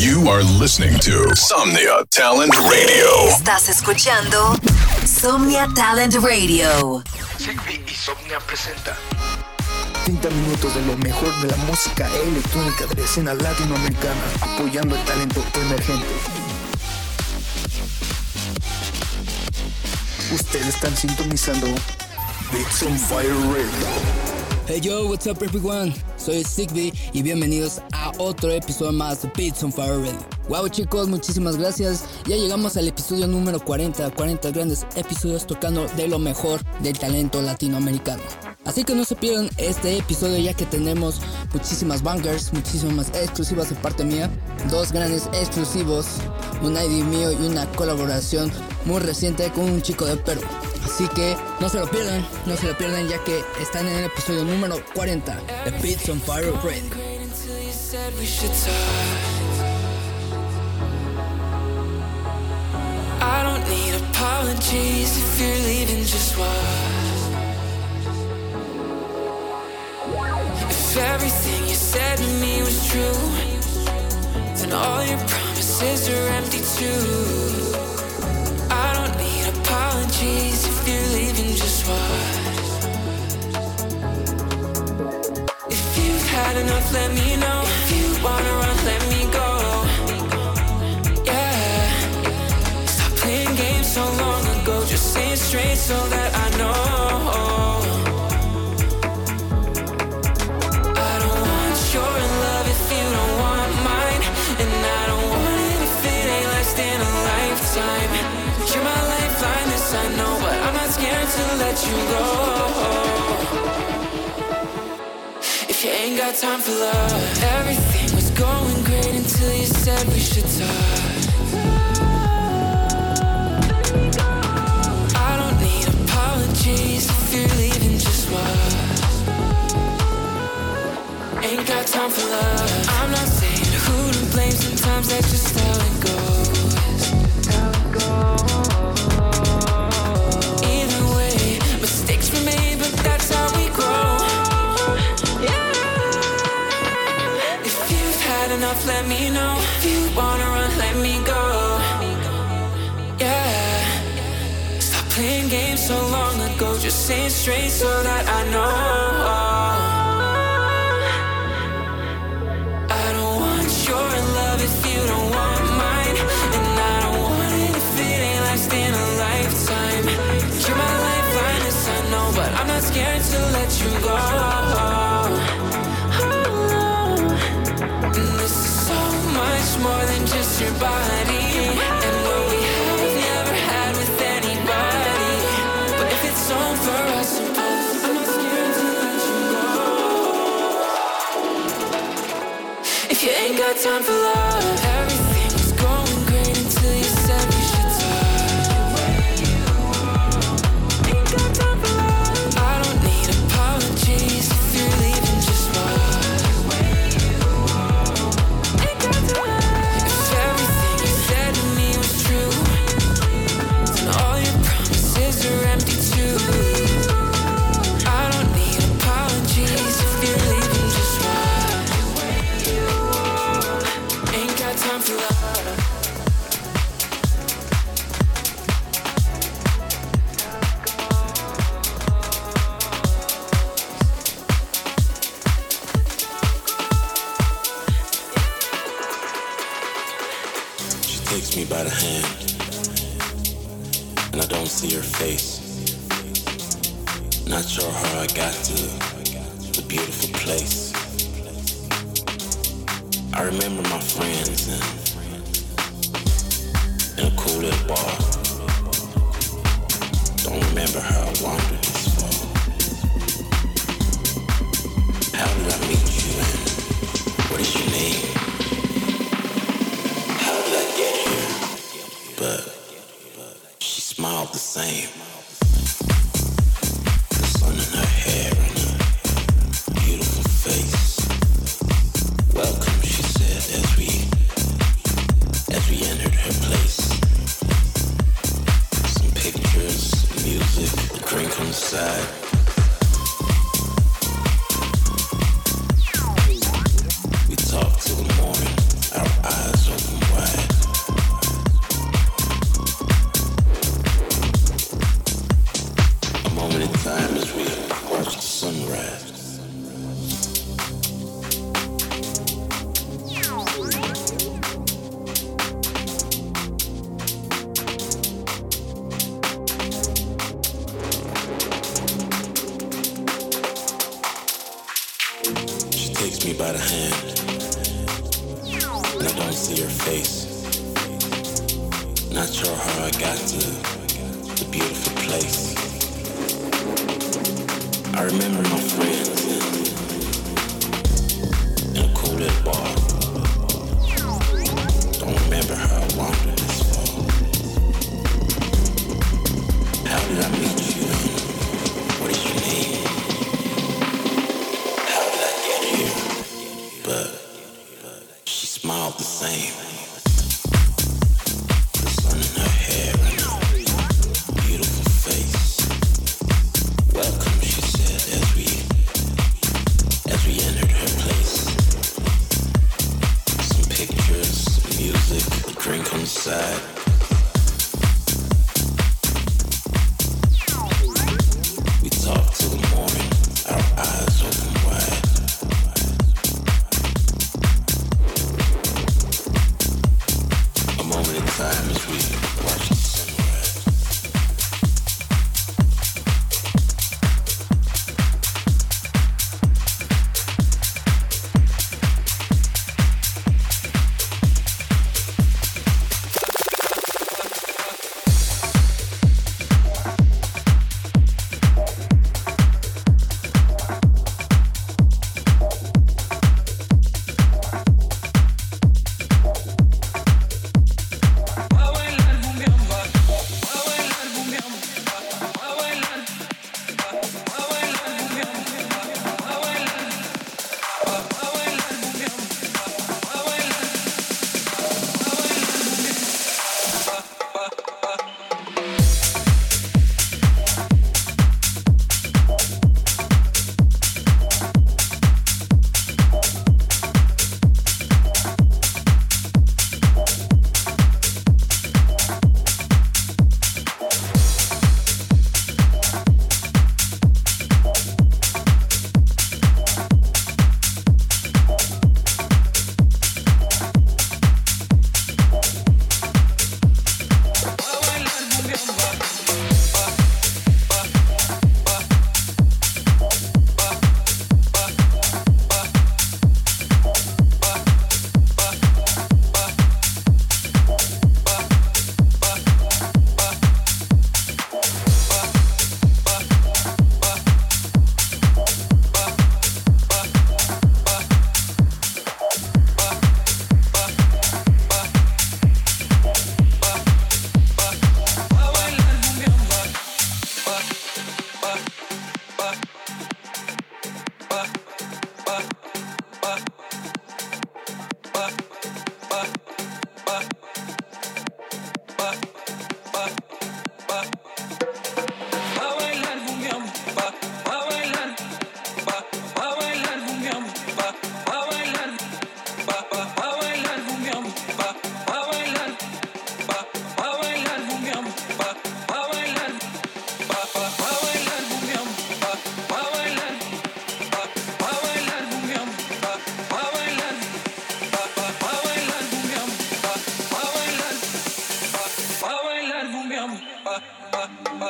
You are listening to Somnia Talent Radio. Estás escuchando Somnia Talent Radio. Sigby y Somnia presenta 30 minutos de lo mejor de la música electrónica de la escena latinoamericana, apoyando el talento emergente. Ustedes están sintonizando Beats on Fire Radio. Hey yo, what's up everyone? Soy Sigby y bienvenidos a otro episodio más de Beats on Fire Radio. Wow chicos, muchísimas gracias. Ya llegamos al episodio número 40, 40 grandes episodios tocando de lo mejor del talento latinoamericano. Así que no se pierdan este episodio ya que tenemos muchísimas bangers, muchísimas exclusivas de parte mía, dos grandes exclusivos, un ID mío y una colaboración muy reciente con un chico de Perú. Así que no se lo pierdan, no se lo pierdan ya que están en el episodio número 40 de Beats on Fire Radio. Apologies if you're leaving just watch. If everything you said to me was true, then all your promises are empty too. I don't need apologies if you're leaving just watch. If you've had enough, let me know. If you wanna run, straight so that I know. I don't want your love if you don't want mine. And I don't want it if it ain't lasting a lifetime. You're my lifeline, this I know. But I'm not scared to let you go. If you ain't got time for love, everything was going great until you said we should talk. Apologies if you're leaving, just watch. Ain't got time for love. I'm not saying who to blame, sometimes that's just how it goes. Either way, mistakes were made, but that's how we grow. Yeah If you've had enough, let me know. If you wanna run, let me games so long ago. Just say it straight so that I know. I don't want your love if you don't want mine. And I don't want it if it ain't lasting a lifetime. You're my lifeline, this I know. But I'm not scared to let you go. And this is so much more than just your body. Time for love, But she smiled the same. The sun in her hair and her beautiful face. Welcome, she said as we as we entered her place. Some pictures, music, a drink on the side. by the hand, and I don't see your face. Not sure how I got to the beautiful place. I remember my friends in a cool little bar.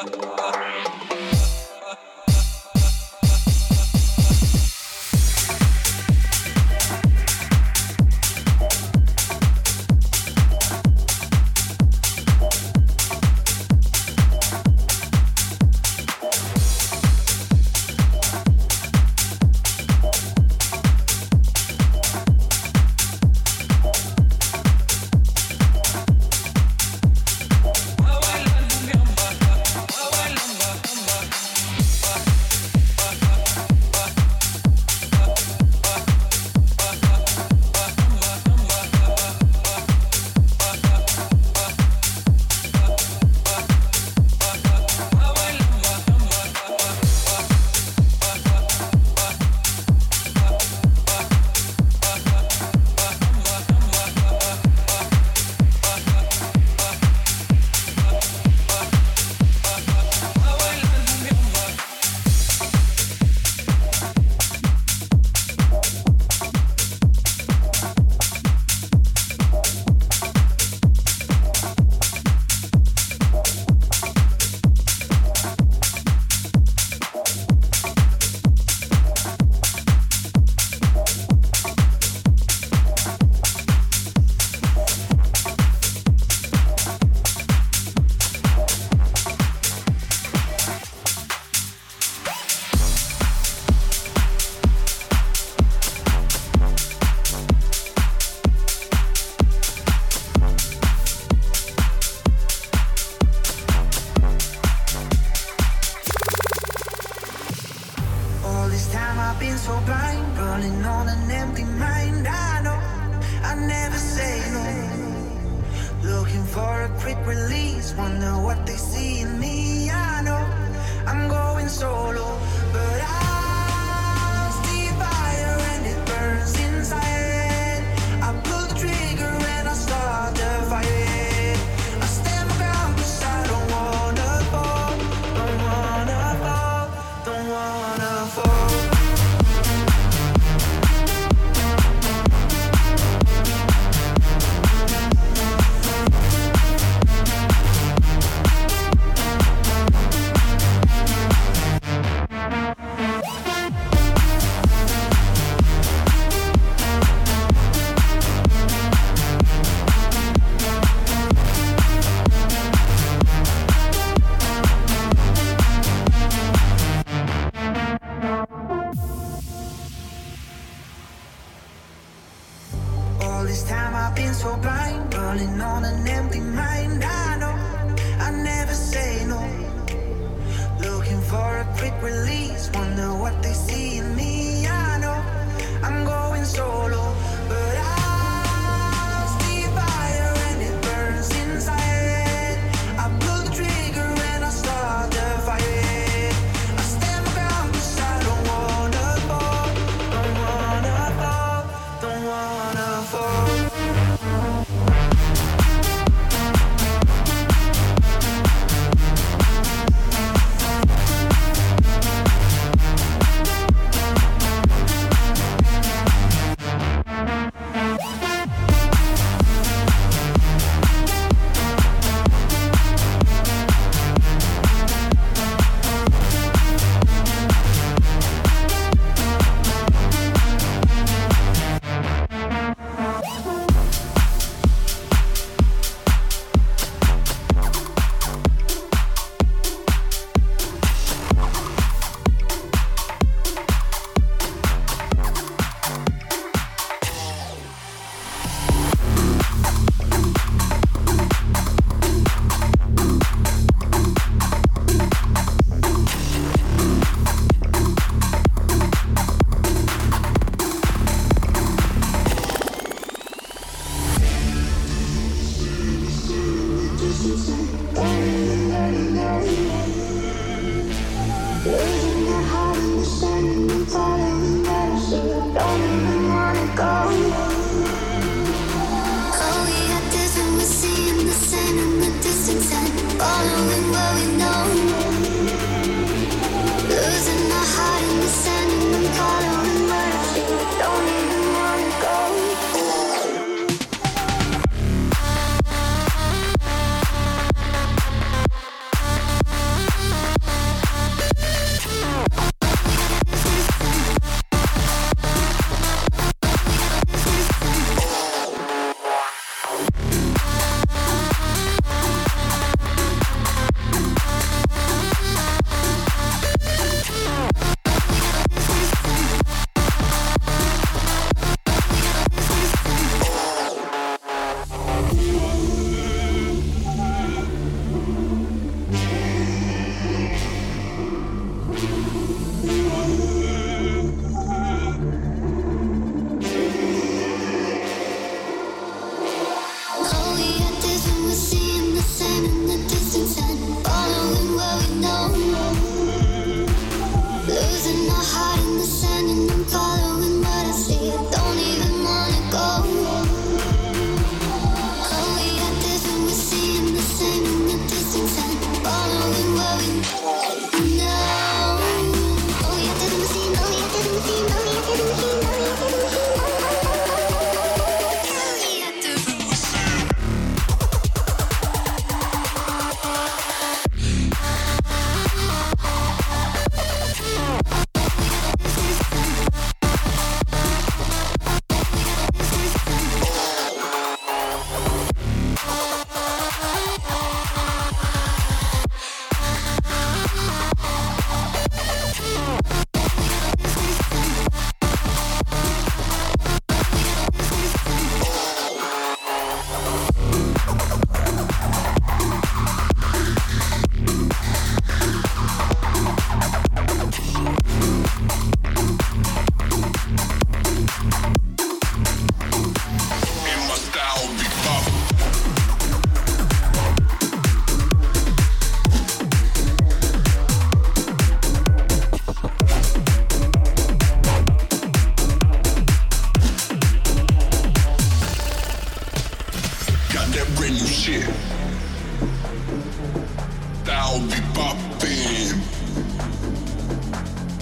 Bye. I've been so blind, running on an empty mind. I know I never say no. Looking for a quick release, wonder what they see in me. I know I'm going solo, but I.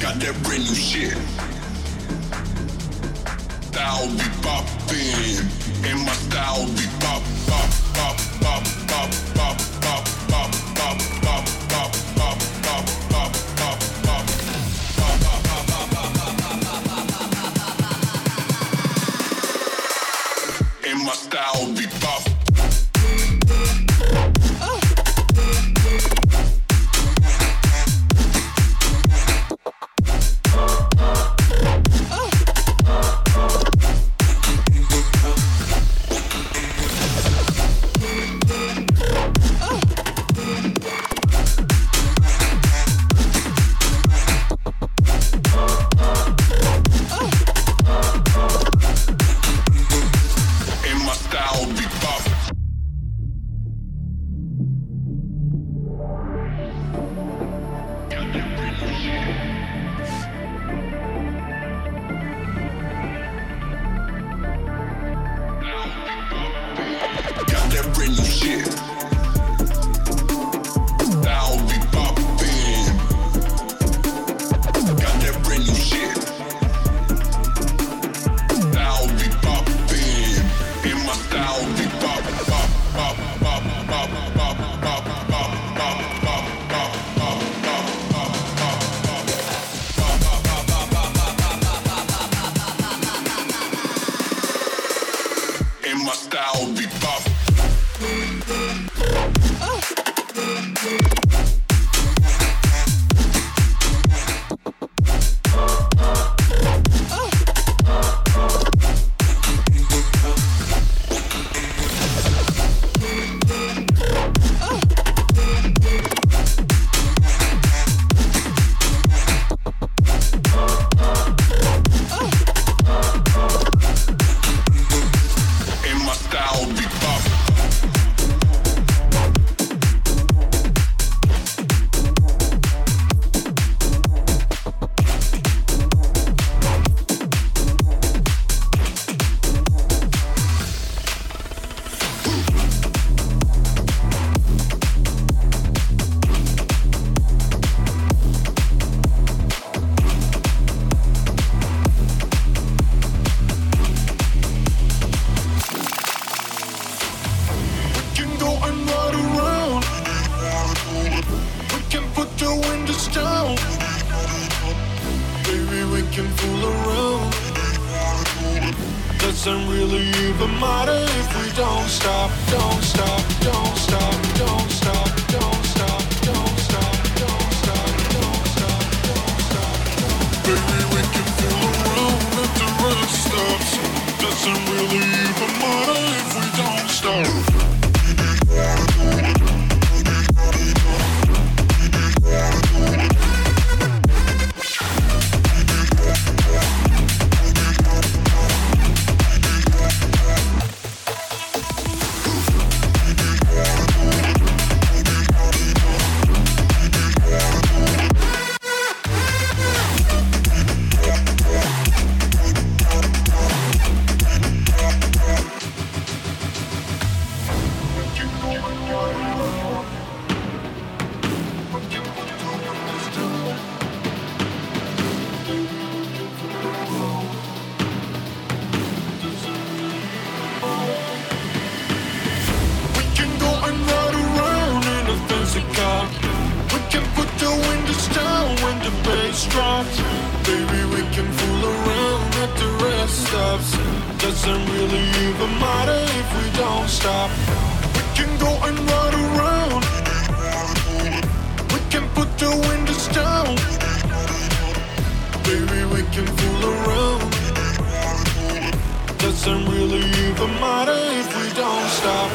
Got that brand new shit. Style be poppin'. And my style be pop, pop, pop, windows down. Baby, we can fool around. Doesn't really even matter if we don't stop, don't stop, don't stop, don't stop, don't stop, don't stop, don't stop, don't stop, don't stop. Baby, we can fool around if the rest stops. Doesn't really even matter if we don't stop. Doesn't really even matter if we don't stop. We can go and ride around. We can put the windows down. Baby, we can fool around. Doesn't really even matter if we don't stop,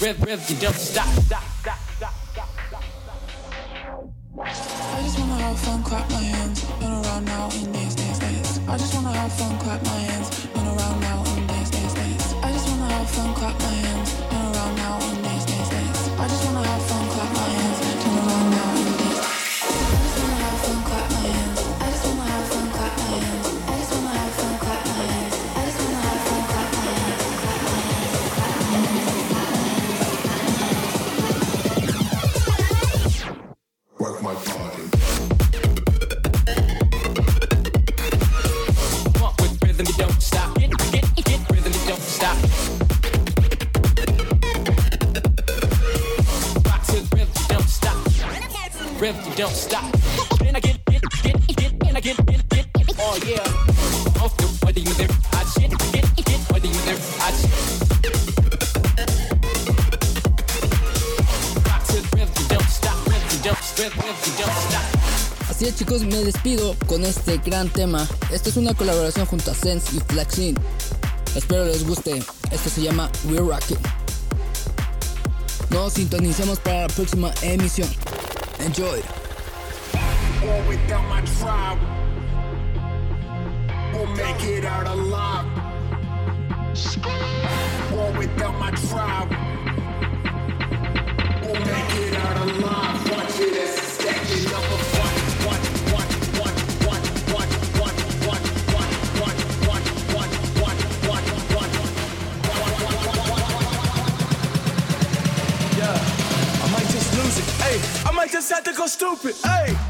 Rhythm, rhythm, you don't stop, stop, stop, Así es chicos, me despido con este gran tema. Esta es una colaboración junto a Sense y Flaxin. Espero les guste. Esto se llama We're Rocking. Nos sintonicemos para la próxima emisión. Enjoy. War without my tribe. We'll make it out alive. Without my tribe. We'll make it out alive. Watch it as stupid. Hey.